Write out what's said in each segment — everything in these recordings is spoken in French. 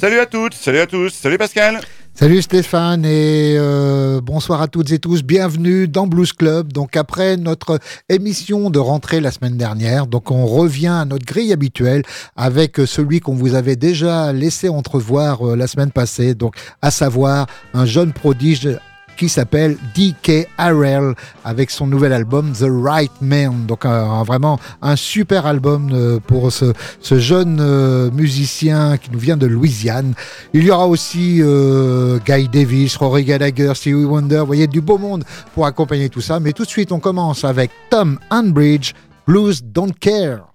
Salut à toutes, salut à tous, salut Pascal. Salut Stéphane et euh, bonsoir à toutes et tous. Bienvenue dans Blues Club. Donc après notre émission de rentrée la semaine dernière, donc on revient à notre grille habituelle avec celui qu'on vous avait déjà laissé entrevoir euh, la semaine passée, donc à savoir un jeune prodige qui s'appelle D.K. Harrell avec son nouvel album The Right Man. Donc vraiment un super album euh, pour ce, jeune euh, musicien qui nous vient de Louisiane. Il y aura aussi euh, Guy Davis, Rory Gallagher, Stevie Wonder. Vous voyez du beau monde pour accompagner tout ça. Mais tout de suite, on commence avec Tom Unbridge, Blues Don't Care.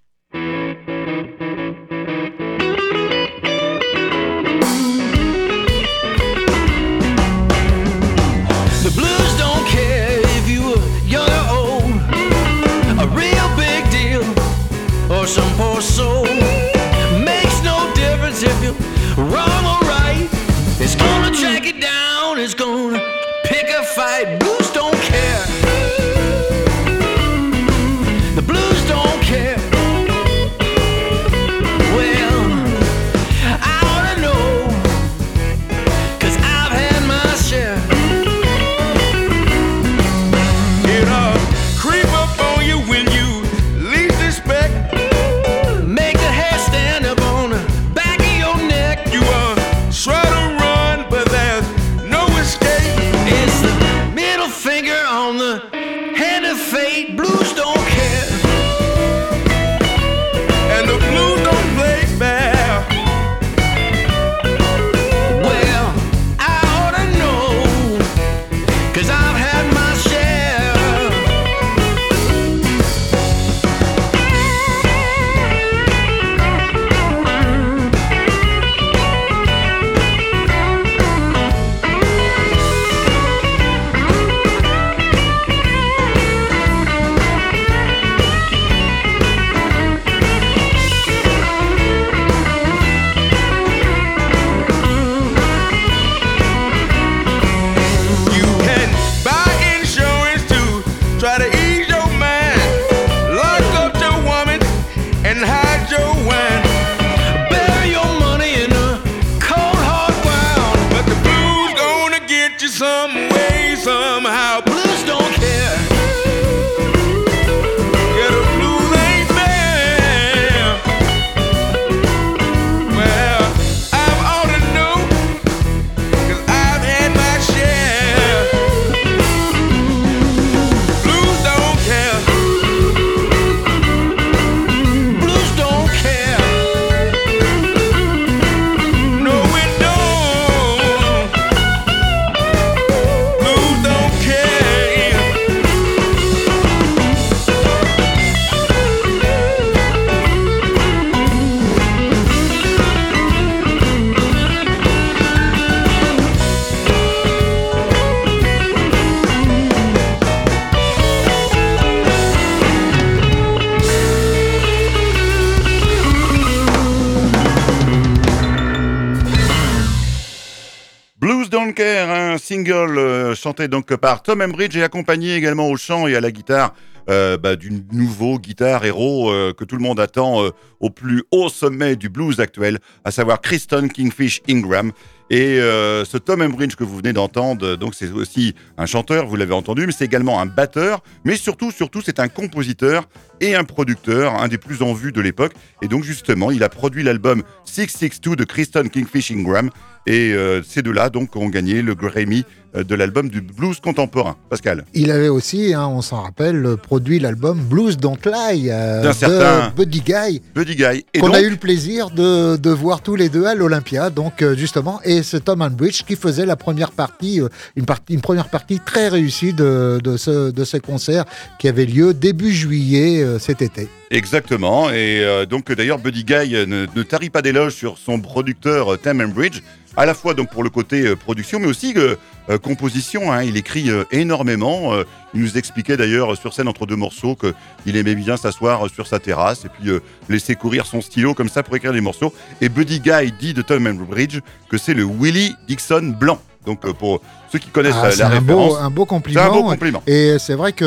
Single euh, chanté donc par Tom Embridge et accompagné également au chant et à la guitare euh, bah, du nouveau guitare héros euh, que tout le monde attend au plus haut sommet du blues actuel, à savoir Kristen Kingfish Ingram. Et ce Tom Embridge que vous venez d'entendre, donc c'est aussi un chanteur, vous l'avez entendu, mais c'est également un batteur, mais surtout, surtout, c'est un compositeur et un producteur, un des plus en vue de l'époque. Et donc justement, il a produit l'album 662 de Kristen Kingfish Ingram, et euh, ces deux-là donc ont gagné le Grammy euh, de l'album du blues contemporain. Pascal. Il avait aussi, hein, on s'en rappelle, produit l'album Blues Don't Lie euh, d'un certain Buddy Guy. Buddy Guy. Qu'on a eu le plaisir de, de, voir tous les deux à l'Olympia, donc justement, et c'est Tom Bridge qui faisait la première partie, une, partie, une première partie très réussie de, de, ce, de ce concert qui avait lieu début juillet cet été. Exactement, et donc d'ailleurs Buddy Guy ne, ne tarit pas d'éloges sur son producteur Tom Bridge à la fois donc pour le côté euh, production, mais aussi euh, euh, composition. Hein. il écrit énormément. il nous expliquait d'ailleurs sur scène entre deux morceaux qu'il aimait bien s'asseoir sur sa terrasse et puis laisser courir son stylo comme ça pour écrire des morceaux. Et Buddy Guy dit de Tom Bridge que c'est le Willie Dixon blanc. Donc pour ceux qui connaissent ah, la un Beau, un beau compliment. Un beau compliment. Et c'est vrai que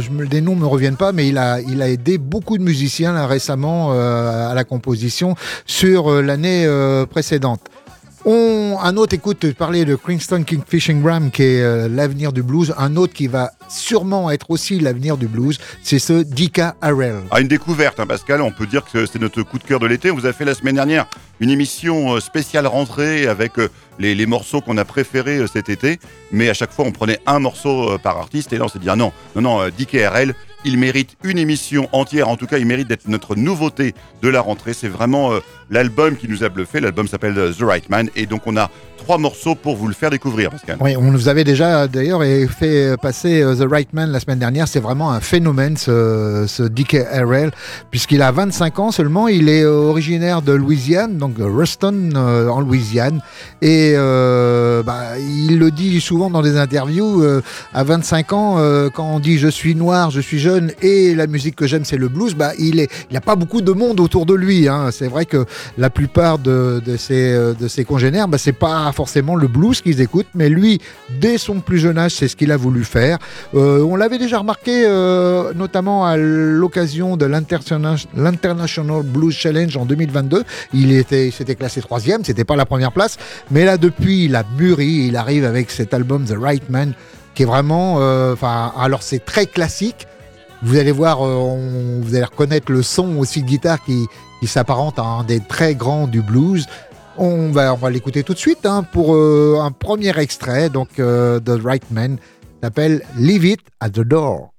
je me le des noms me reviennent pas, mais il a, il a aidé beaucoup de musiciens là, récemment à la composition sur l'année précédente. On, un autre, écoute, parler de Kingston Kingfishing Ram, qui est euh, l'avenir du blues. Un autre qui va sûrement être aussi l'avenir du blues, c'est ce Dika Harrell. Ah, une découverte, hein, Pascal. On peut dire que c'est notre coup de cœur de l'été. On vous a fait la semaine dernière une émission euh, spéciale rentrée avec euh, les, les, morceaux qu'on a préférés cet été. Mais à chaque fois, on prenait un morceau par artiste. Et là, on s'est dit, ah non, non, non, Dika Harrell, il mérite une émission entière. En tout cas, il mérite d'être notre nouveauté de la rentrée. C'est vraiment l'album qui nous a bluffé. L'album s'appelle The Right Man. Et donc, on a trois morceaux pour vous le faire découvrir, Pascal. Oui, on nous avait déjà d'ailleurs fait passer euh, The Right Man la semaine dernière. C'est vraiment un phénomène, ce, ce Dick Harrell, puisqu'il a 25 ans seulement. Il est originaire de Louisiane, donc Ruston, euh, en Louisiane. Et euh, bah, il le dit souvent dans des interviews. à 25 ans, quand on dit je suis noir, je suis jeune et la musique que j'aime, c'est le blues, bah, il n'y a pas beaucoup de monde autour de lui. Hein. C'est vrai que la plupart de, de, ses, congénères, bah, c'est pas forcément le blues qu'ils écoutent, mais lui, dès son plus jeune âge, c'est ce qu'il a voulu faire. Euh, on l'avait déjà remarqué, euh, notamment à l'occasion de l'International Blues Challenge en 2022. Il était, s'était classé troisième, c'était pas la première place, mais là depuis, il a mûri, il arrive avec cet album The Right Man, qui est vraiment, euh, alors c'est très classique. Vous allez voir, vous allez reconnaître le son aussi de guitare qui, qui s'apparente à un des très grands du blues. On va, l'écouter tout de suite hein, pour euh, un premier extrait. Donc, euh, The Right Man s'appelle Leave It at the Door.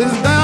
is.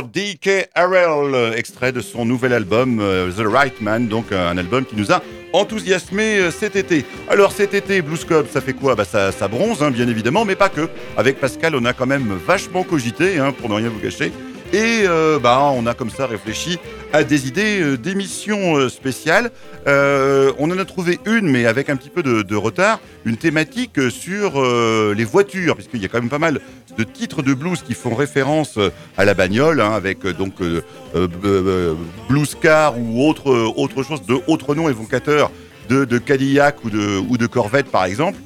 D.K. Harrell, extrait de son nouvel album euh, The Right Man, donc un album qui nous a enthousiasmé euh, cet été. Alors cet été, Blues Club, ça fait quoi? Bah, ça, ça bronze, hein, bien évidemment, mais pas que. Avec Pascal, on a quand même vachement cogité, hein, pour ne rien vous cacher. Et bah, on a comme ça réfléchi à des idées d'émissions spéciales. on en a trouvé une, mais avec un petit peu de, retard, une thématique sur les voitures, puisqu'il y a quand même pas mal de titres de blues qui font référence euh, à la bagnole, hein, avec euh, donc euh, blues car ou autre, autre chose de noms évocateurs de, Cadillac ou de Corvette par exemple.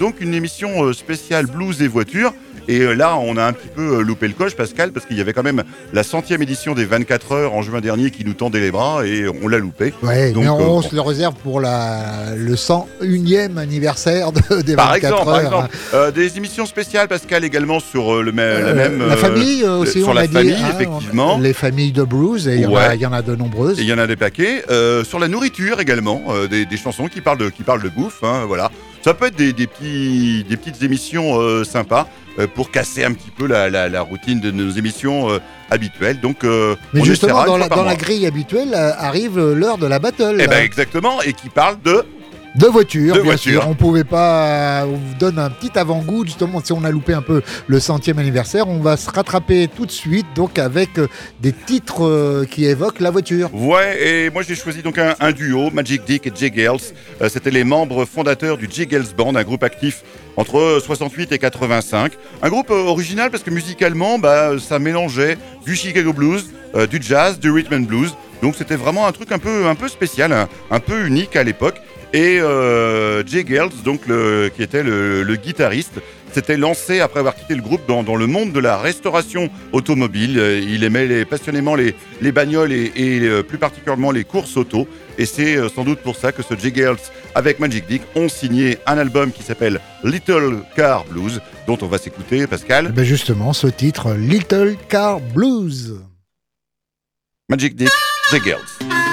donc une émission spéciale blues et voitures et euh, là, on a un petit peu euh, loupé le coche, Pascal, parce qu'il y avait quand même la centième édition des 24 heures en juin dernier qui nous tendait les bras et on l'a loupé. Ouais, mais on, euh, se le réserve pour la, le 101e anniversaire des 24 par exemple, heures. Par exemple, des émissions spéciales, Pascal, également sur le la même. La famille aussi, sur on la a famille, dit, hein, effectivement. les familles de blues, et il y, y, en a de nombreuses. Il y en a des paquets. sur la nourriture également, des, des, chansons qui parlent de, qui parlent de bouffe. Hein, voilà. Ça peut être des, des, petits, des petites émissions sympas. Euh, pour casser un petit peu la, routine de nos émissions euh, habituelles. Donc, euh, Mais justement, dans, la, grille habituelle arrive l'heure de la battle. Eh ben exactement, et qui parle de de voitures, bien sûr. On pouvait pas. On vous donne un petit avant-goût, justement, si on a loupé un peu le centième anniversaire. On va se rattraper tout de suite, donc avec des titres qui évoquent la voiture. Ouais, et moi j'ai choisi donc un, duo, Magic Dick et Jay Gales. C'était les membres fondateurs du Jay Gales Band, un groupe actif entre 68 et 85. Un groupe euh, original parce que musicalement, bah, ça mélangeait du Chicago blues, euh, du jazz, du rhythm and blues. Donc c'était vraiment un truc un peu, un peu spécial, un, peu unique à l'époque. Et euh, Jay Girls, donc qui était le, guitariste, s'était lancé après avoir quitté le groupe dans, le monde de la restauration automobile. Il aimait passionnément les, bagnoles et, plus particulièrement les courses auto. Et c'est euh, sans doute pour ça que ce Jay Girls avec Magic Dick ont signé un album qui s'appelle Little Car Blues, dont on va s'écouter, Pascal. Eh ben justement, ce titre, Little Car Blues. Magic Dick, Jay Girls.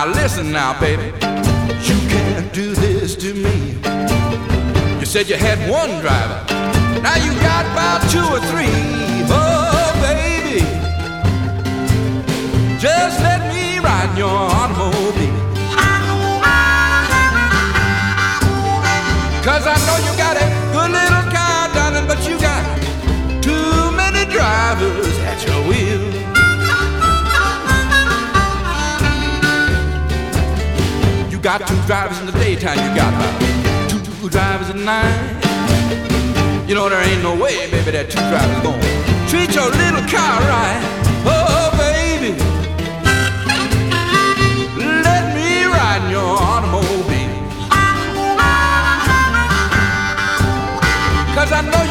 Now listen now, baby. You can't do this to me. You said you had one driver. Now you got about two or three. Oh, baby. Just let me ride your automobile. Cause I know you got a good little car, darling, but you got too many drivers at your wheel. Got two drivers in the daytime, you got two drivers at night. You know there ain't no way, baby, that two drivers gonna treat your little car right. Oh, baby, let me ride in your automobile. Cause I know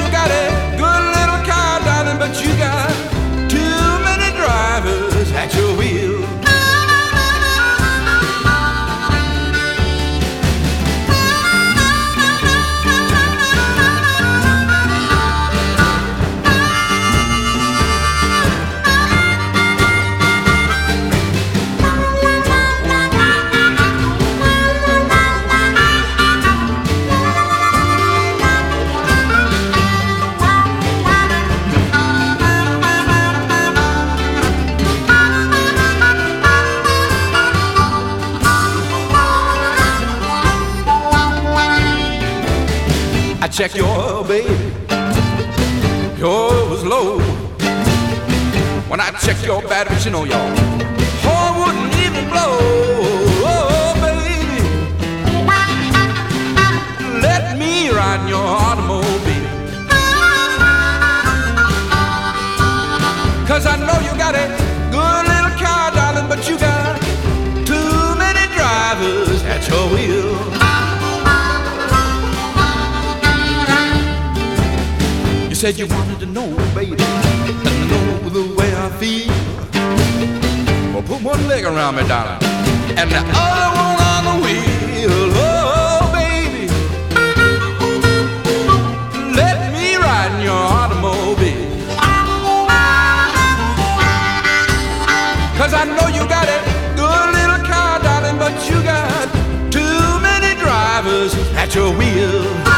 check your batteries, you know, y'all. Horn wouldn't even blow, oh, baby. Let me ride in your automobile. Cause I know you got a good little car, darling, but you got too many drivers at your wheel. You said you wanted to know, baby the way I feel. Well, put one leg around me, darling, and the other one on the wheel. Oh, baby, let me ride in your automobile. Cause I know you got a good little car, darling, but you got too many drivers at your wheel.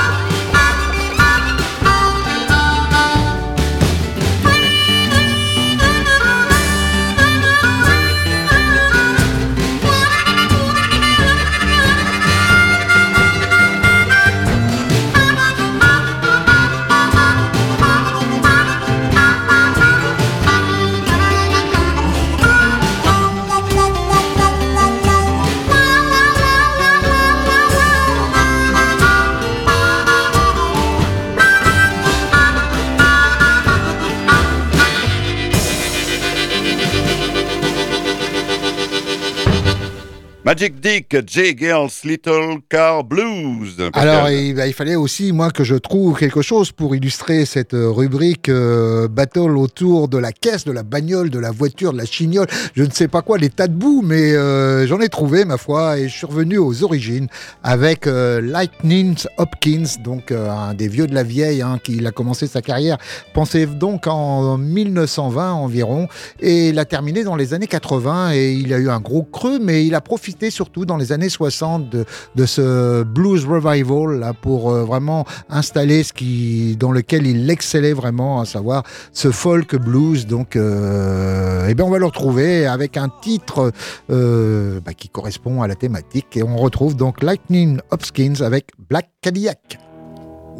Magic Dick, J Girls Little Car Blues. Alors, il, bah, il fallait aussi, moi, que je trouve quelque chose pour illustrer cette euh, rubrique euh, battle autour de la caisse, de la bagnole, de la voiture, de la chignole, je ne sais pas quoi, les tas de boue, mais euh, j'en ai trouvé, ma foi, et je suis revenu aux origines avec Lightning Hopkins, donc un des vieux de la vieille, hein, qui a commencé sa carrière, pensez donc en 1920 environ, et il a terminé dans les années 80, et il a eu un gros creux, mais il a profité surtout dans les années 60 de, ce blues revival là pour euh, vraiment installer ce qui dans lequel il excellait vraiment à savoir ce folk blues donc euh, et bien on va le retrouver avec un titre euh, bah, qui correspond à la thématique et on retrouve donc Lightning Hopkins avec Black Cadillac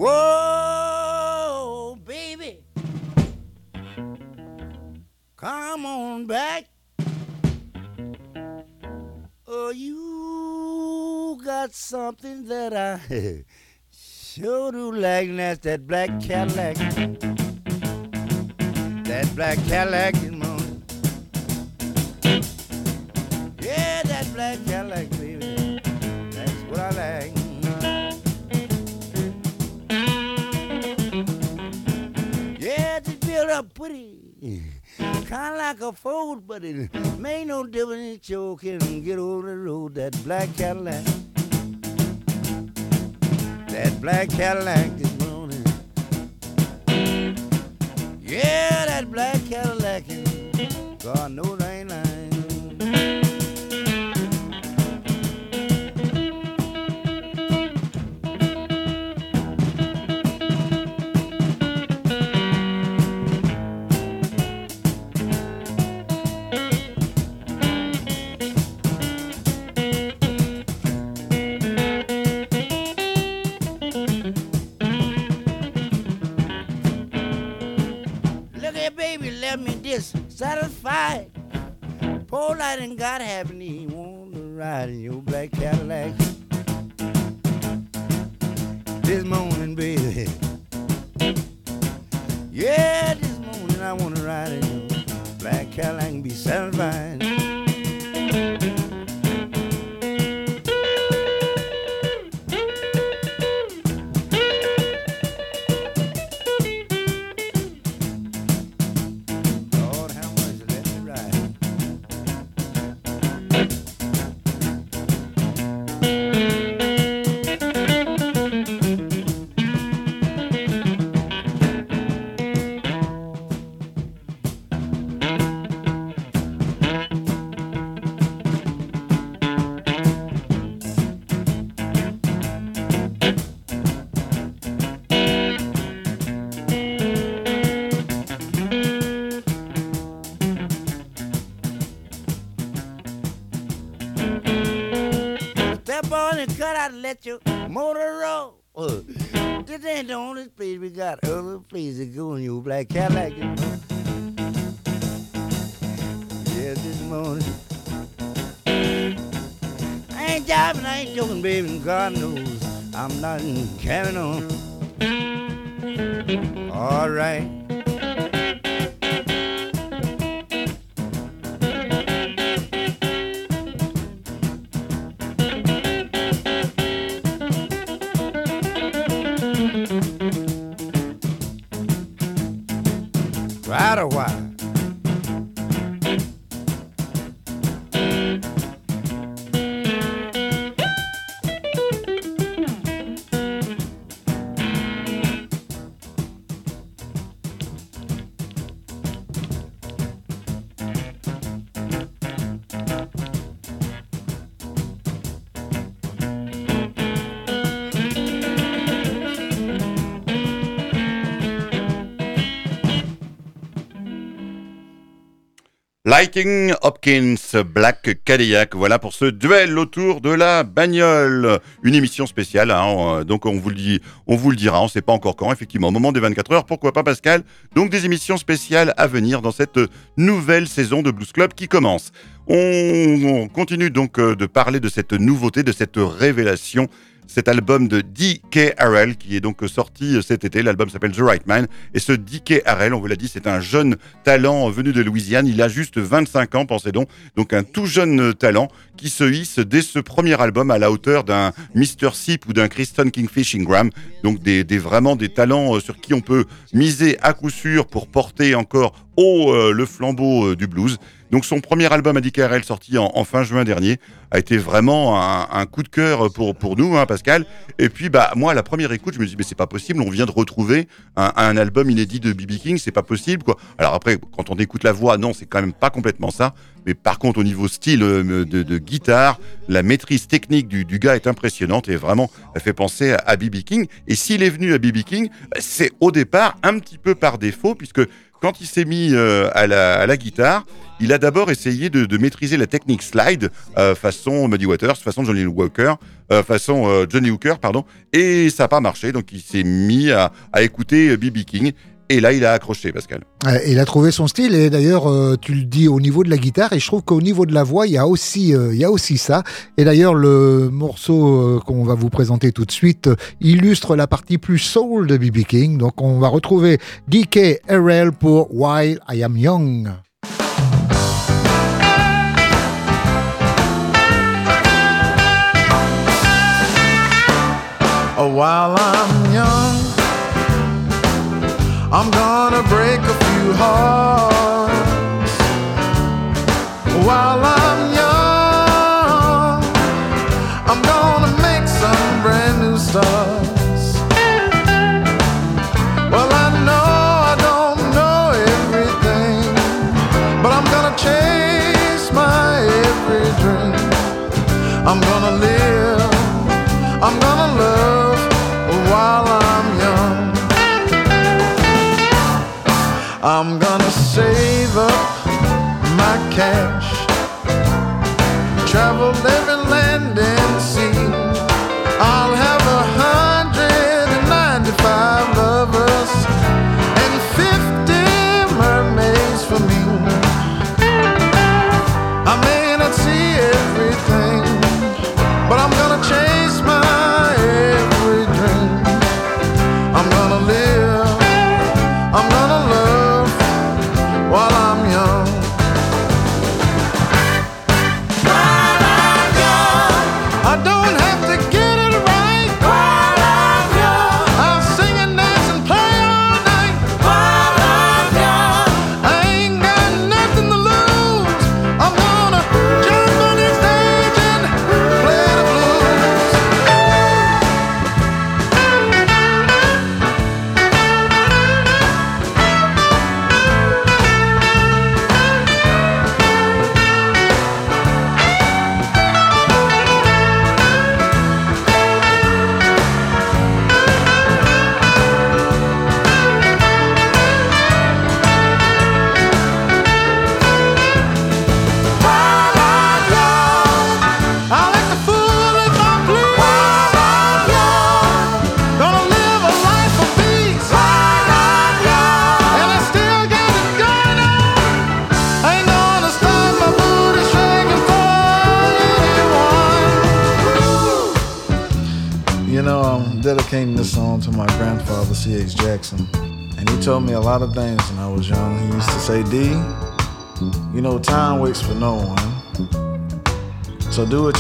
Whoa, baby. Come on back. Oh, you got something that I sure do like, and that's that black Cadillac. That black Cadillac is moaning. Yeah, that black Cadillac, baby. That's what I like. Yeah, just build up pretty. Kinda like a Ford, but it made no difference. You can get over the road. That black Cadillac. That black Cadillac this morning. Yeah, that black Cadillac. God knows I ain't lying. and God got happening. Let your motor. Uh, this ain't the only place we got. Other places to go in your black Cadillac. Yeah, this morning. I ain't jiving, I ain't joking, baby, God knows I'm not carrying on. All right. Lighting Hopkins, Black Cadillac. Voilà pour ce duel autour de la bagnole. Une émission spéciale, hein, euh, donc on vous le dit, on vous le dira, on sait pas encore quand, effectivement, au moment des 24 heures, pourquoi pas Pascal? Donc des émissions spéciales à venir dans cette nouvelle saison de Blues Club qui commence. On, on continue donc euh, de parler de cette nouveauté, de cette révélation cet album de D.K. Harrell qui est donc sorti cet été. L'album s'appelle The Right Man. Et ce D.K. Harrell, on vous l'a dit, c'est un jeune talent venu de Louisiane. Il a juste 25 ans, pensez donc. Donc un tout jeune talent qui se hisse dès ce premier album à la hauteur d'un Mr. Sip ou d'un Kristen Kingfish Ingram. Donc des, des, vraiment des talents euh, sur qui on peut miser à coup sûr pour porter encore haut euh, le flambeau euh, du blues. Donc son premier album à DKRL sorti en, fin juin dernier a été vraiment un, coup de cœur pour, pour nous, hein, Pascal. Et puis bah moi à la première écoute, je me dis mais c'est pas possible, on vient de retrouver un, un album inédit de BB King, c'est pas possible quoi. Alors après quand on écoute la voix, non c'est quand même pas complètement ça. Mais par contre au niveau style de, de guitare, la maîtrise technique du, du, gars est impressionnante et vraiment elle fait penser à BB King. Et s'il est venu à BB King, c'est au départ un petit peu par défaut puisque quand il s'est mis euh, à, la, guitare, il a d'abord essayé de, maîtriser la technique slide euh, façon Muddy Waters, façon Johnny Walker, euh, façon Johnny Hooker, pardon, et ça n'a pas marché. Donc il s'est mis à, à écouter BB King. Et là, il a accroché, Pascal. Il a trouvé son style. Et d'ailleurs, euh, tu le dis au niveau de la guitare. Et je trouve qu'au niveau de la voix, il y a aussi, euh, il y a aussi ça. Et d'ailleurs, le morceau euh, qu'on va vous présenter tout de suite illustre la partie plus soul de B.B. King. Donc, on va retrouver D.K. RL pour While I Am Young. Oh, while I'm young. I'm gonna break a few hearts while I'm young. I'm gonna save up my cash, travel every land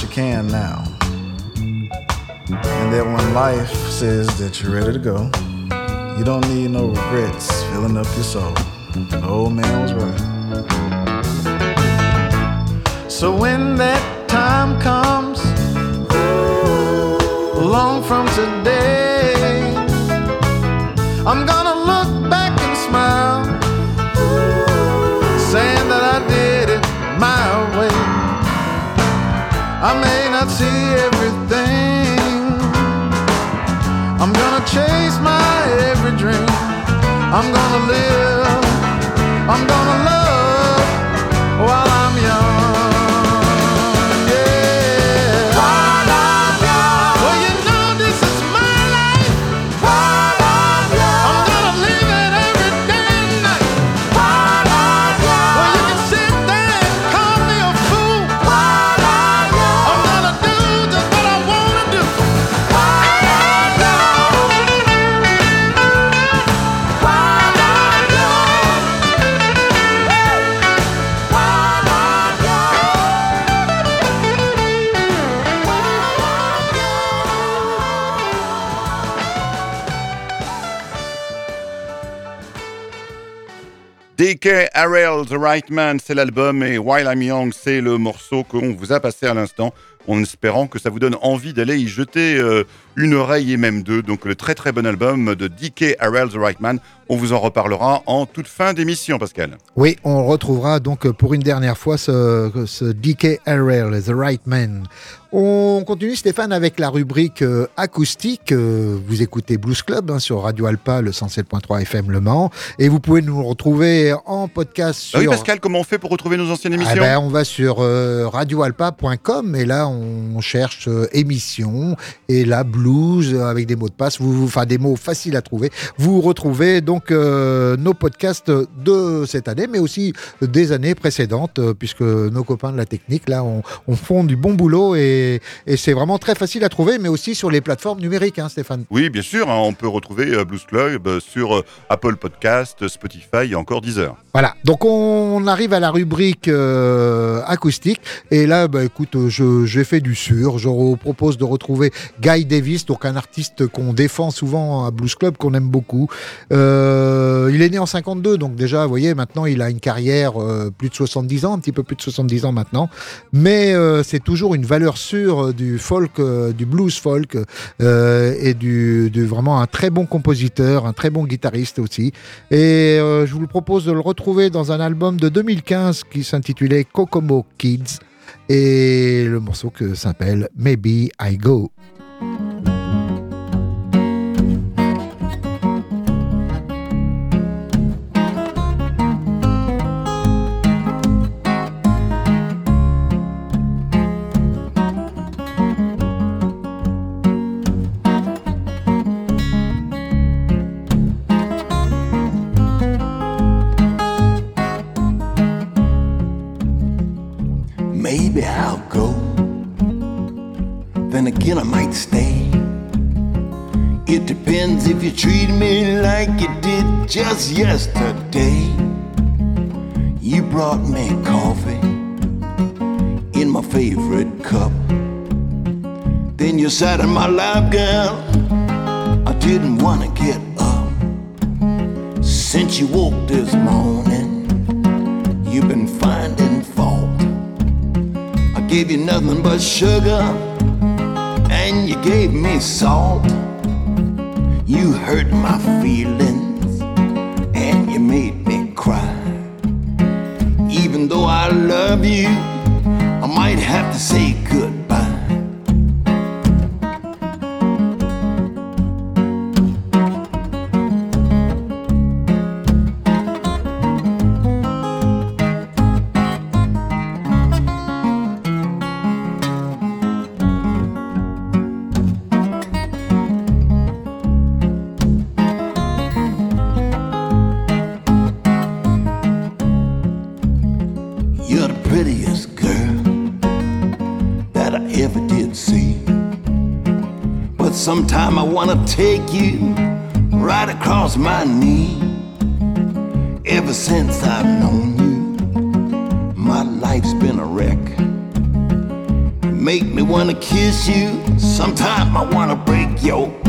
you can now. And that when life says that you're ready to go, you don't need no regrets filling up your soul. The old man was right. So when that time comes, long from today, I'm gonna Not see everything. I'm gonna chase my every dream. I'm gonna live. Harrell, The Right Man, c'est l'album et While I'm Young, c'est le morceau qu'on vous a passé à l'instant, en espérant que ça vous donne envie d'aller y jeter euh, une oreille et même deux. Donc le très très bon album de DK Harrell, The Right Man. On vous en reparlera en toute fin d'émission, Pascal. Oui, on retrouvera donc pour une dernière fois ce, ce DK Harrell, The Right Man. On continue Stéphane avec la rubrique euh, acoustique. Euh, vous écoutez Blues Club hein, sur Radio Alpa, le 107.3 FM Le Mans. Et vous pouvez nous retrouver en podcast sur... Ah oui, Pascal, comment on fait pour retrouver nos anciennes Ah émissions? ben, on va sur euh, radioalpa.com et là on cherche euh, émissions et là blues euh, avec des mots de passe, vous, enfin des mots faciles à trouver. Vous retrouvez donc euh, nos podcasts de cette année, mais aussi des années précédentes, euh, puisque nos copains de la technique là on, on font du bon boulot et, et c'est vraiment très facile à trouver, mais aussi sur les plateformes numériques, hein, Stéphane. Oui, bien sûr, hein, on peut retrouver Blues Club sur Apple Podcast, Spotify et encore Deezer. Voilà, donc on arrive à la rubrique acoustique. Et là, bah, écoute, euh, je- j'ai fait du sûr. Je vous propose de retrouver Guy Davis, donc un artiste qu'on défend souvent à Blues Club, qu'on aime beaucoup. Euh, il est né en 52, donc déjà, vous voyez, maintenant il a une carrière euh, plus de 70 ans, un petit peu plus de 70 ans maintenant. Mais euh, c'est toujours une valeur sûre du folk, du blues folk, et du, du- vraiment un très bon compositeur, un très bon guitariste aussi. Et je vous le propose de le retrouver dans un album de 2015 qui s'intitulait Kokomo Kids. Et le morceau que s'appelle Maybe I Go. Again, I might stay. It depends if you treat me like you did just yesterday. You brought me coffee in my favorite cup. Then you sat in my lap, girl. I didn't wanna get up. Since you woke this morning, you've been finding fault. I gave you nothing but sugar, gave me salt. You hurt my feelings, and you made me cry. Even though I love you, I might have to say you right across my knee. Ever since I've known you, my life's been a wreck. Make me wanna kiss you, sometimes I wanna break your.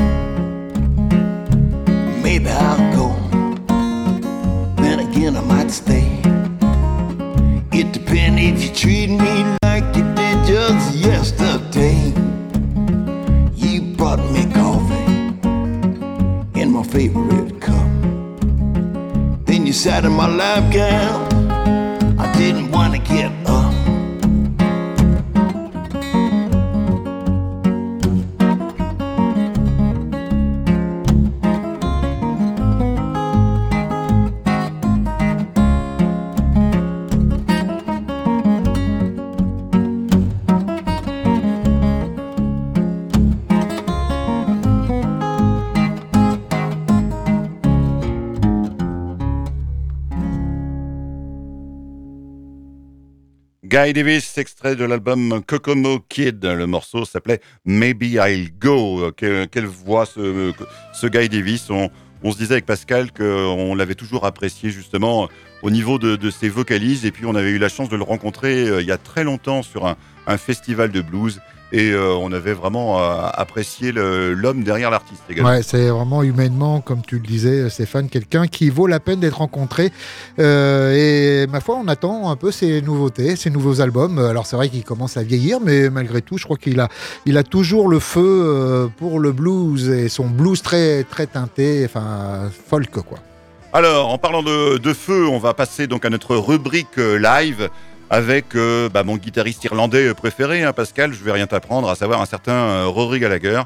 Guy Davis, extrait de l'album Kokomo Kid. Le morceau s'appelait Maybe I'll Go. Que- quelle voix ce, Guy Davis? On, se disait avec Pascal qu'on l'avait toujours apprécié justement au niveau de, ses vocalises. Et puis on avait eu la chance de le rencontrer euh, il y a très longtemps sur un festival de blues. Et euh, on avait vraiment euh, apprécié l'homme derrière l'artiste également. Ouais, c'est vraiment humainement, comme tu le disais, Stéphane, quelqu'un qui vaut la peine d'être rencontré. Euh, et ma foi, on attend un peu ses nouveautés, ses nouveaux albums. Alors c'est vrai qu'il commence à vieillir, mais malgré tout, je crois qu'il a, il a toujours le feu pour le blues et son blues très, très teinté, enfin folk quoi. Alors, en parlant de, de feu, on va passer donc à notre rubrique live avec euh, bah, mon guitariste irlandais euh, préféré, hein, Pascal. Je vais rien t'apprendre, à savoir un certain euh, Rory Gallagher.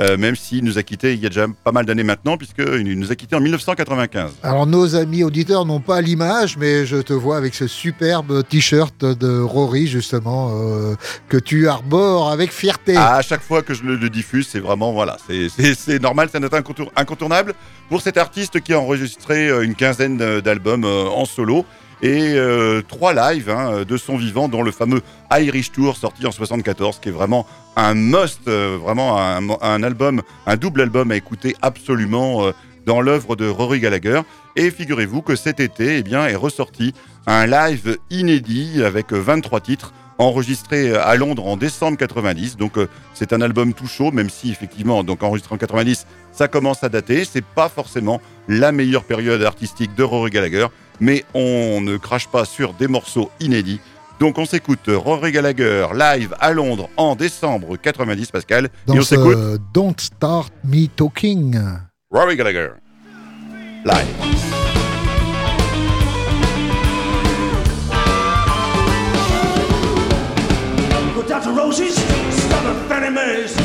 euh, même s'il nous a quittés il y a déjà pas mal d'années maintenant, puisqu'il nous a quittés en 1995. Alors nos amis auditeurs n'ont pas l'image, mais je te vois avec ce superbe t-shirt de Rory justement euh, que tu arbores avec fierté. Ah, à chaque fois que je le, le diffuse, c'est vraiment, voilà, c'est- normal, c'est un incontour- incontournable pour cet artiste qui a enregistré une quinzaine d'albums en solo et euh, trois lives hein, de son vivant, dont le fameux Irish Tour sorti en 74, qui est vraiment un must, euh, vraiment un, album, un double album à écouter absolument euh, dans l'œuvre de Rory Gallagher. Et figurez-vous que cet été, eh bien, est ressorti un live inédit avec euh, 23 titres enregistré à Londres en décembre 90. Donc c'est un album tout chaud, même si effectivement, donc enregistré en 90, ça commence à dater. C'est pas forcément la meilleure période artistique de Rory Gallagher, mais on ne crache pas sur des morceaux inédits. Donc on s'écoute Rory Gallagher live à Londres en décembre 90, Pascal. Dans et on s'écoute Don't Start Me Talking. Rory Gallagher live. Go down to Rosie's, stop at Fannie Mae's.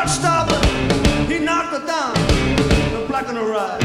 Her. He knocked her down. The black on the ride.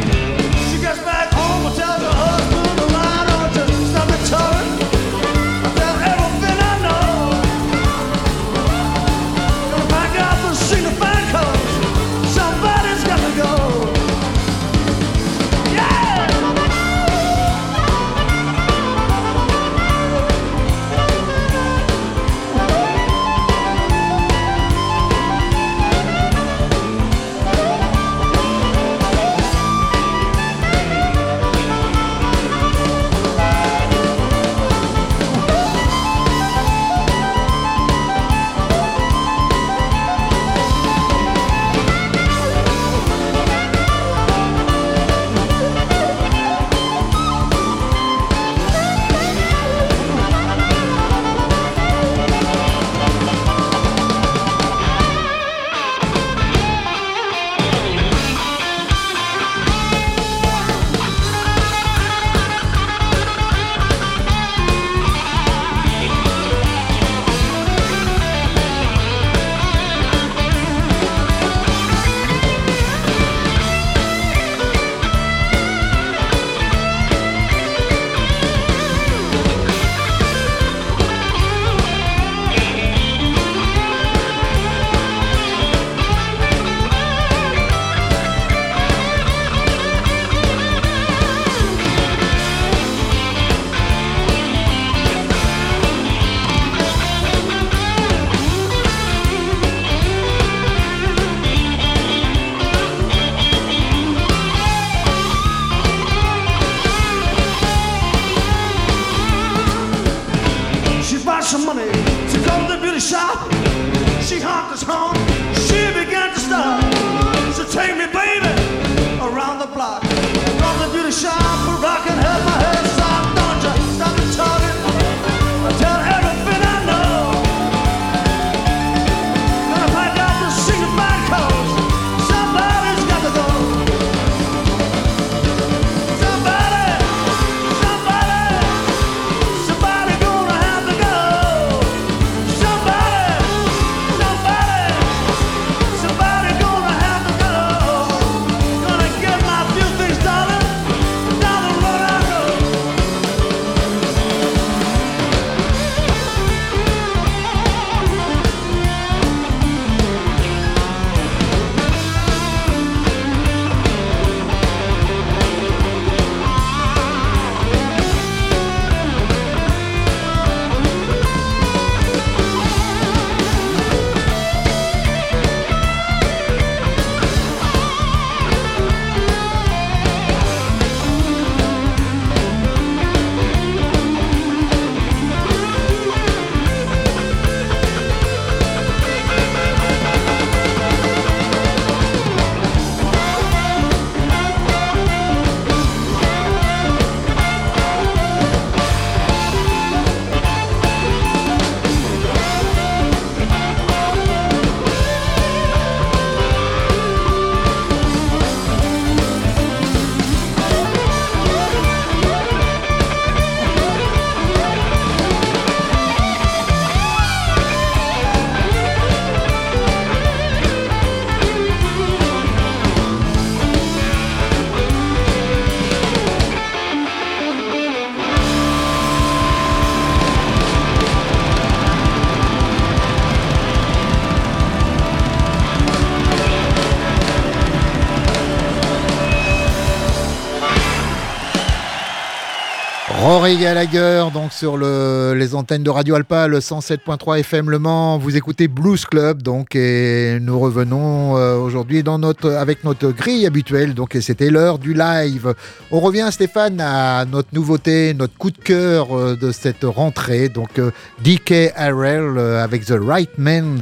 Rory Gallagher, donc sur le, les antennes de Radio Alpa, le 107.3 FM Le Mans. Vous écoutez Blues Club, donc, et nous revenons euh, aujourd'hui avec notre grille habituelle. Donc, et c'était l'heure du live. On revient, Stéphane, à notre nouveauté, notre coup de cœur euh, de cette rentrée. Donc, euh, DK Harrell euh, avec The Right Man.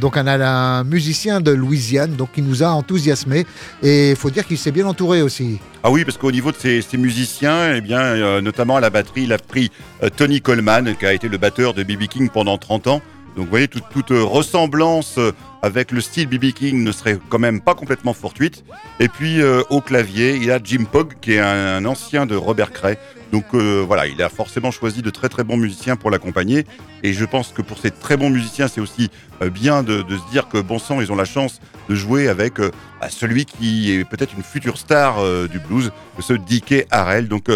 Donc, un, un musicien de Louisiane, donc, qui nous a enthousiasmé. Et il faut dire qu'il s'est bien entouré aussi. Ah oui, parce qu'au niveau de ces, musiciens, eh bien, euh, notamment à la batterie, il a pris euh, Tony Coleman, qui a été le batteur de B.B. King pendant 30 ans. Donc vous voyez, toute, euh, ressemblance euh, avec le style B.B. King ne serait quand même pas complètement fortuite. Et puis euh, au clavier, il a Jim Pogg, qui est un, ancien de Robert Cray. Donc voilà, il a forcément choisi de très très bons musiciens pour l'accompagner. Et je pense que pour ces très bons musiciens, c'est aussi bien de, se dire que bon sang, ils ont la chance de jouer avec bah, celui qui est peut-être une future star du blues, ce DK Harrell. Donc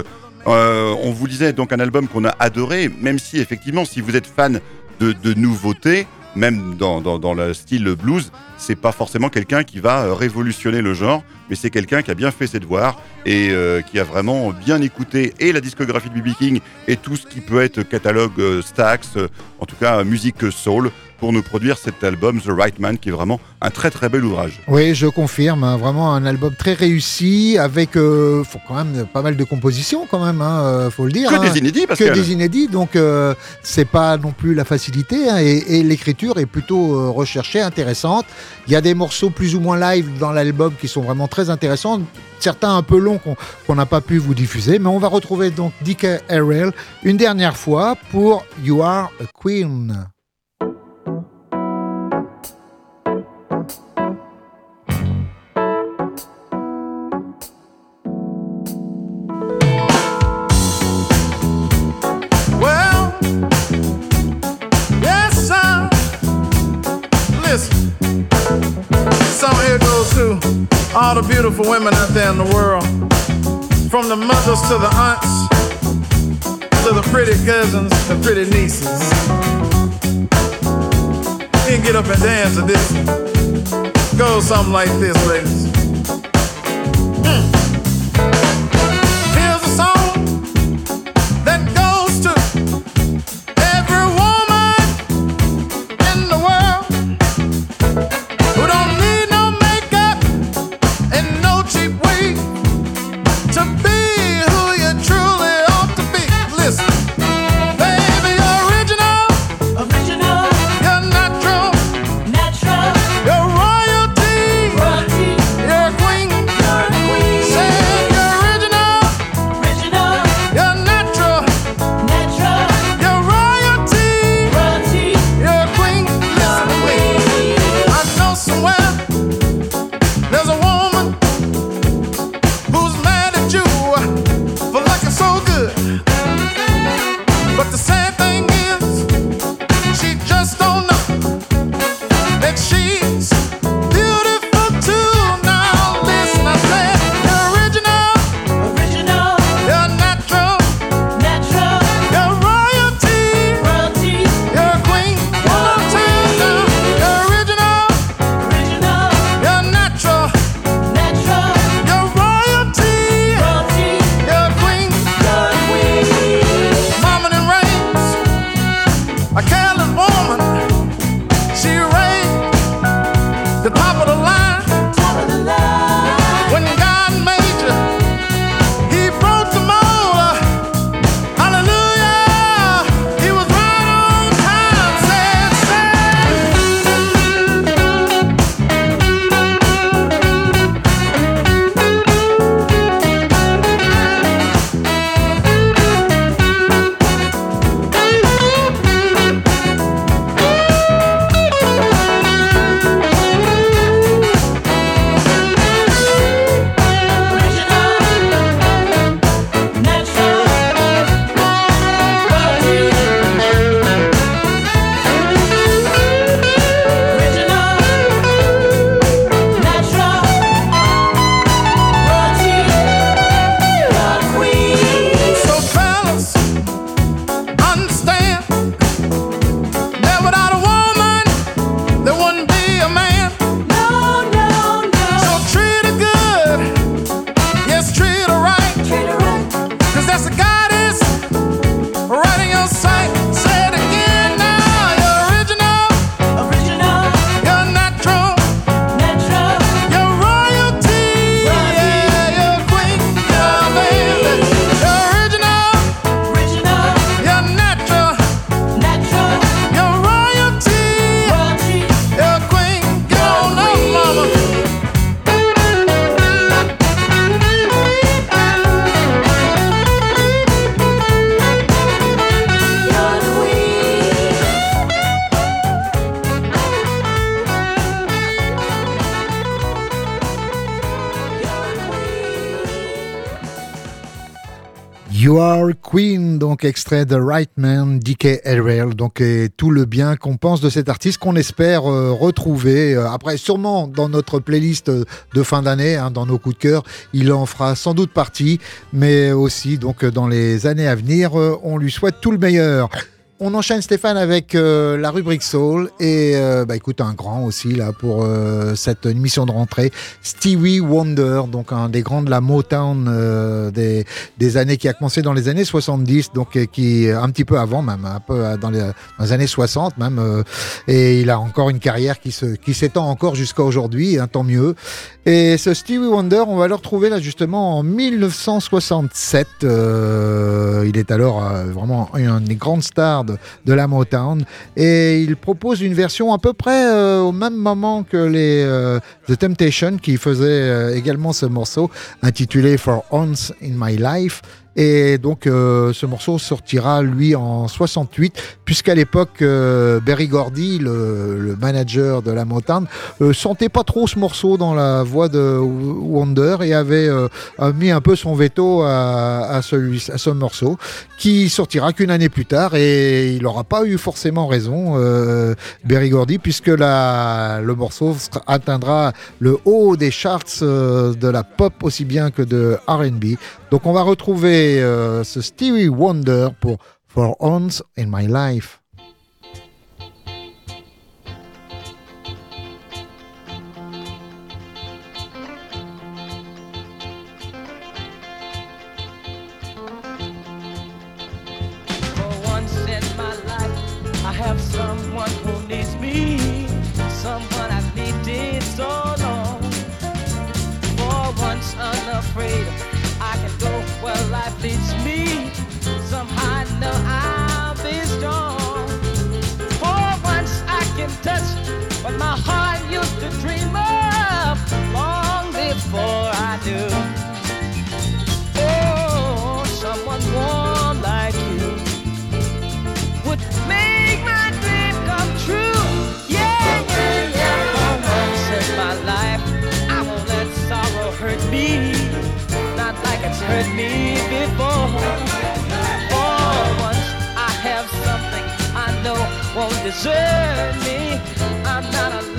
on vous disait donc un album qu'on a adoré, même si effectivement, si vous êtes fan de, de nouveautés, même dans, le style blues, c'est pas forcément quelqu'un qui va euh, révolutionner le genre, mais c'est quelqu'un qui a bien fait ses devoirs et euh, qui a vraiment bien écouté et la discographie de B.B. King et tout ce qui peut être catalogue euh, Stax, euh, en tout cas musique soul, pour nous produire cet album The Right Man, qui est vraiment un très très bel ouvrage. Oui, je confirme, hein, vraiment un album très réussi avec euh, faut quand même pas mal de compositions quand même, hein, euh, faut le dire. Que hein. des inédits, parce que que des inédits, donc euh, c'est pas non plus la facilité et, et l'écriture est plutôt euh, recherchée, intéressante. Il y a des morceaux plus ou moins live dans l'album qui sont vraiment très intéressants, certains un peu longs qu'on qu'on n'a pas pu vous diffuser, mais on va retrouver donc Dick Harrell une dernière fois pour You Are a Queen. All the beautiful women out there in the world, from the mothers to the aunts, to the pretty cousins, the pretty nieces. Can get up and dance to this. Goes something like this, ladies. Hmm. Extrait de Right Man, DK Ariel, donc tout le bien qu'on pense de cet artiste qu'on espère euh, retrouver euh, après sûrement dans notre playlist de fin d'année, hein, dans nos coups de cœur, il en fera sans doute partie, mais aussi donc dans les années à venir, euh, on lui souhaite tout le meilleur. On enchaîne Stéphane avec euh, la rubrique Soul. Et euh, bah, écoute un grand aussi là pour euh, cette émission de rentrée. Stevie Wonder donc un des grands de la Motown euh, des, des années qui a commencé dans les années 70 donc et qui un petit peu avant même un peu euh, dans les, dans les années 60 même euh, et il a encore une carrière qui se qui s'étend encore jusqu'à aujourd'hui hein, tant mieux. Et ce Stevie Wonder on va le retrouver là justement en 1967 euh, il est alors vraiment une des grandes stars de la Motown. Et il propose une version à peu près euh, au même moment que les euh, The Temptation qui faisaient euh, également ce morceau intitulé For Once in My Life et donc euh, ce morceau sortira lui en 68 puisqu'à l'époque euh, Berry Gordy le, manager de la Motown euh, sentait pas trop ce morceau dans la voix de Wonder et avait euh, mis un peu son veto à, ce morceau qui sortira qu'une année plus tard et il n'aura pas eu forcément raison euh, Berry Gordy puisque la, le morceau atteindra le haut des charts euh, de la pop aussi bien que de R&B donc on va retrouver euh, ce Stevie Wonder pour For Once in My Life me before. For once, I have something I know won't desert me. I'm not alone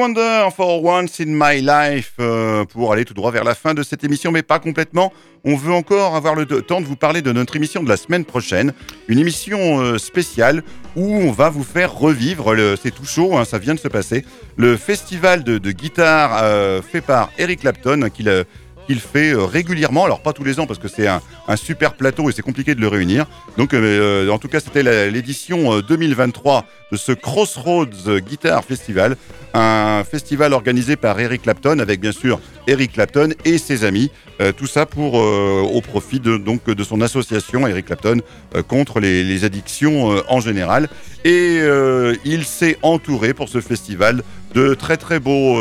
Wonder for Once in My Life euh, pour aller tout droit vers la fin de cette émission, mais pas complètement. On veut encore avoir le temps de vous parler de notre émission de la semaine prochaine, une émission euh, spéciale où on va vous faire revivre, c'est tout chaud, hein, ça vient de se passer, le festival de, guitare euh, fait par Eric Clapton, hein, qu'il qu'il fait euh, régulièrement, alors pas tous les ans parce que c'est un, super plateau et c'est compliqué de le réunir. Donc euh, euh, en tout cas c'était l'édition euh, 2023 de ce Crossroads Guitar Festival, un festival organisé par Eric Clapton avec bien sûr Eric Clapton et ses amis. Tout ça pour au profit de donc de son association Eric Clapton contre les, les addictions en général. Et il s'est entouré pour ce festival de très très beaux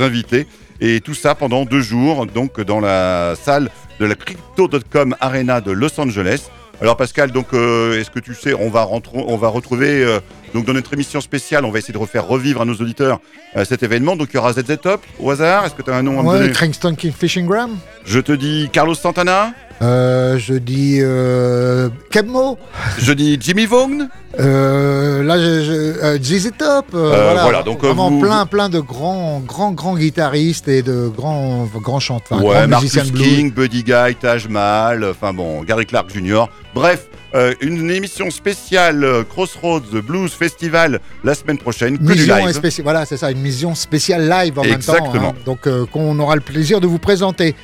invités. Et tout ça pendant deux jours, donc dans la salle de la Crypto.com Arena de Los Angeles. Alors Pascal, donc euh, est-ce que tu sais, on va, retrouver euh, donc dans notre émission spéciale, on va essayer de refaire revivre à nos auditeurs euh, cet événement. Donc il y aura ZZ Top au hasard. Est-ce que tu as un nom à me donner? King Fishing Graham. Je te dis Carlos Santana. Euh, je dis euh, Kebmo. Je dis Jimmy Vaughan. Euh, là, je, je, euh, ZZ Top. euh, Euh, voilà, voilà, donc, vraiment vous- plein, plein de grands, grands, grands guitaristes et de grands, grands chanteurs, ouais, Marcus. King, Buddy Guy, Taj Mahal, enfin bon, Gary Clark Jr. Bref, euh, une émission spéciale euh, Crossroads Blues Festival la semaine prochaine, que du live. voilà, c'est ça, une mission spéciale live en même temps. hein, donc, euh, qu'on aura le plaisir de vous présenter.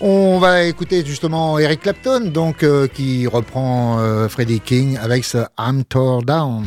On va écouter justement Eric Clapton, donc euh, qui reprend Freddie King avec ce I'm Tore Down.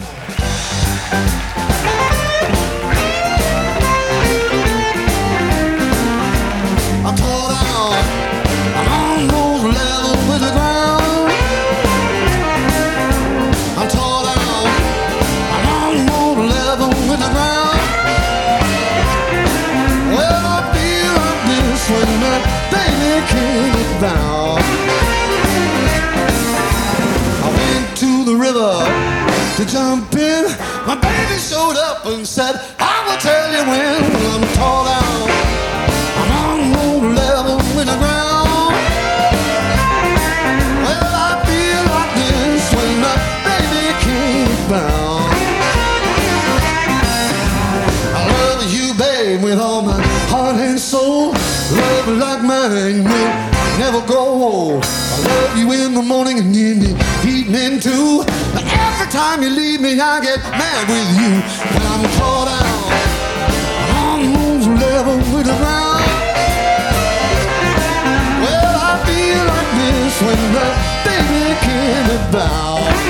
Grow old. I love you in the morning and in the evening too. But every time you leave me, I get mad with you. When I'm down, I'm on the level with the ground. Well, I feel like this when the baby came about.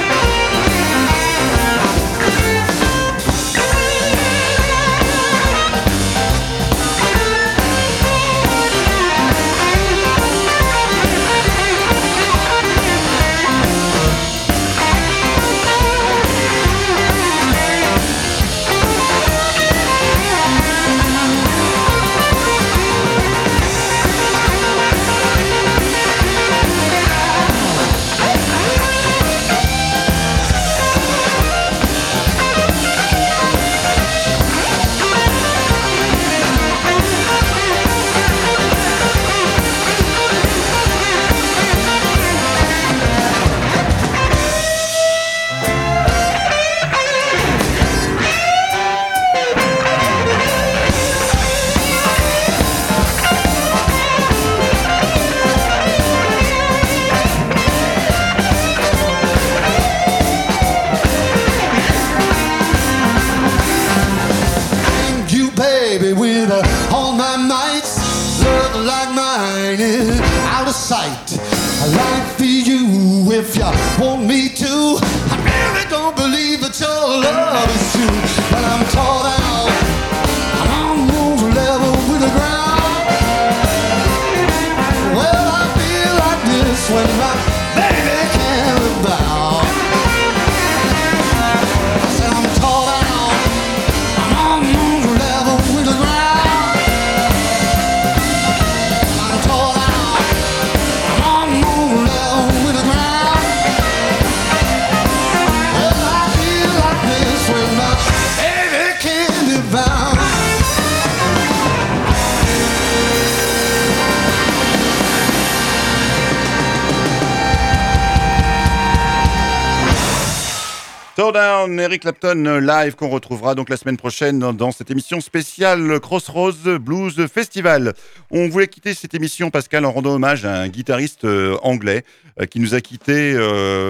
Clapton euh, live qu'on retrouvera donc la semaine prochaine dans, cette émission spéciale Crossroads Blues Festival. On voulait quitter cette émission, Pascal, en rendant hommage à un guitariste euh, anglais euh, qui nous a quittés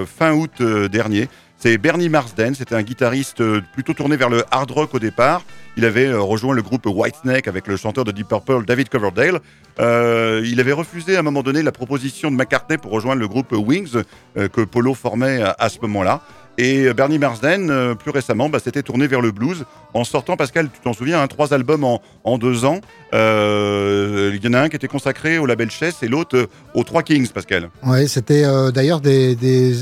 fin août dernier. C'est Bernie Marsden, c'était un guitariste plutôt tourné vers le hard rock au départ. Il avait rejoint le groupe Whitesnake avec le chanteur de Deep Purple, David Coverdale. Il avait refusé à un moment donné la proposition de McCartney pour rejoindre le groupe Wings que Polo formait à ce moment-là. Et euh, Bernie Marsden, euh, plus récemment, bah, s'était tourné vers le blues en sortant, Pascal, tu t'en souviens, hein, trois albums en, deux ans. Euh, il y en a un qui était consacré au label Chess et l'autre aux Trois Kings, Pascal. Ouais, c'était d'ailleurs des, des,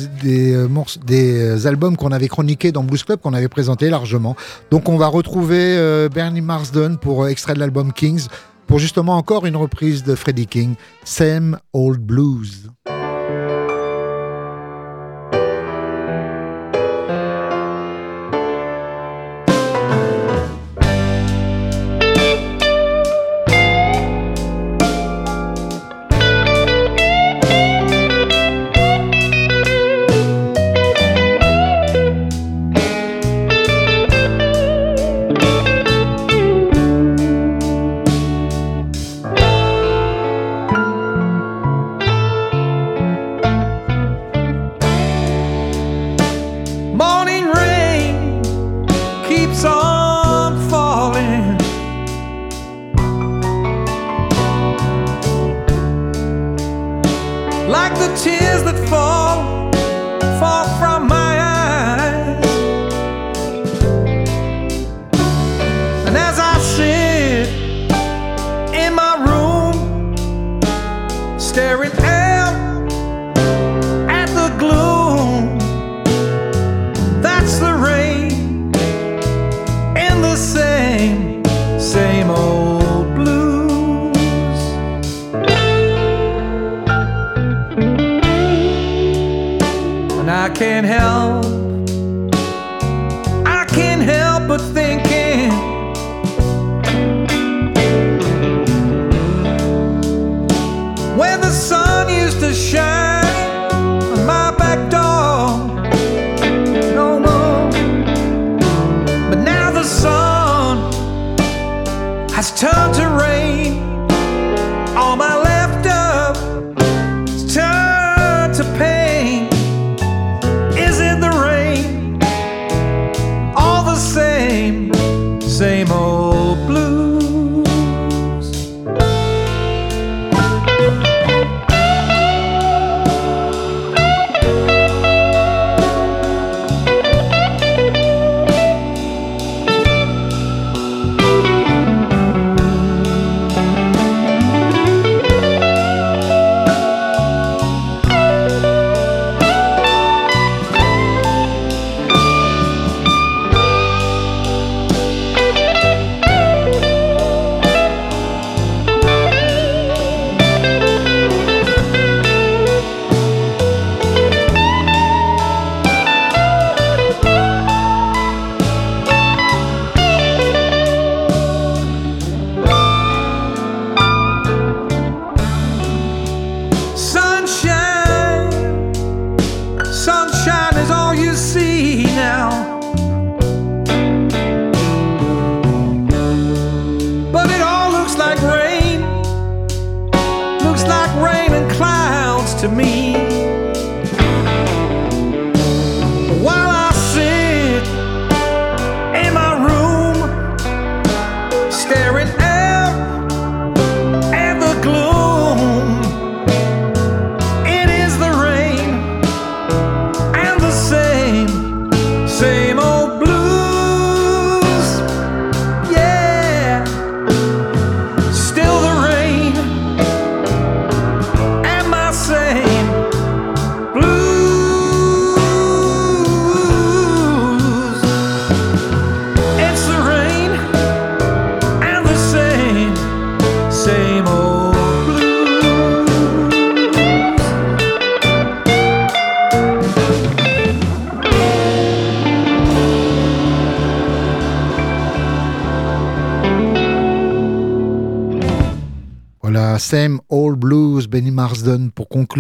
des, albums qu'on avait chroniqués dans Blues Club, qu'on avait présenté largement. Donc on va retrouver Bernie Marsden pour extrait de l'album Kings, pour justement encore une reprise de Freddie King, Same Old Blues.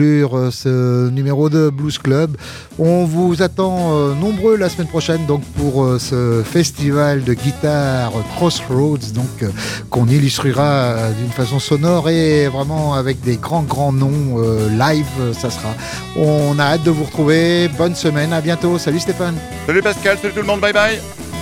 Euh, ce numéro de Blues Club. On vous attend euh, nombreux la semaine prochaine donc pour euh, ce festival de guitare Crossroads donc qu'on illustrera d'une façon sonore et vraiment avec des grands grands noms live ça sera. On a hâte de vous retrouver. Bonne semaine, à bientôt. Salut Stéphane. Salut Pascal, salut tout le monde, bye bye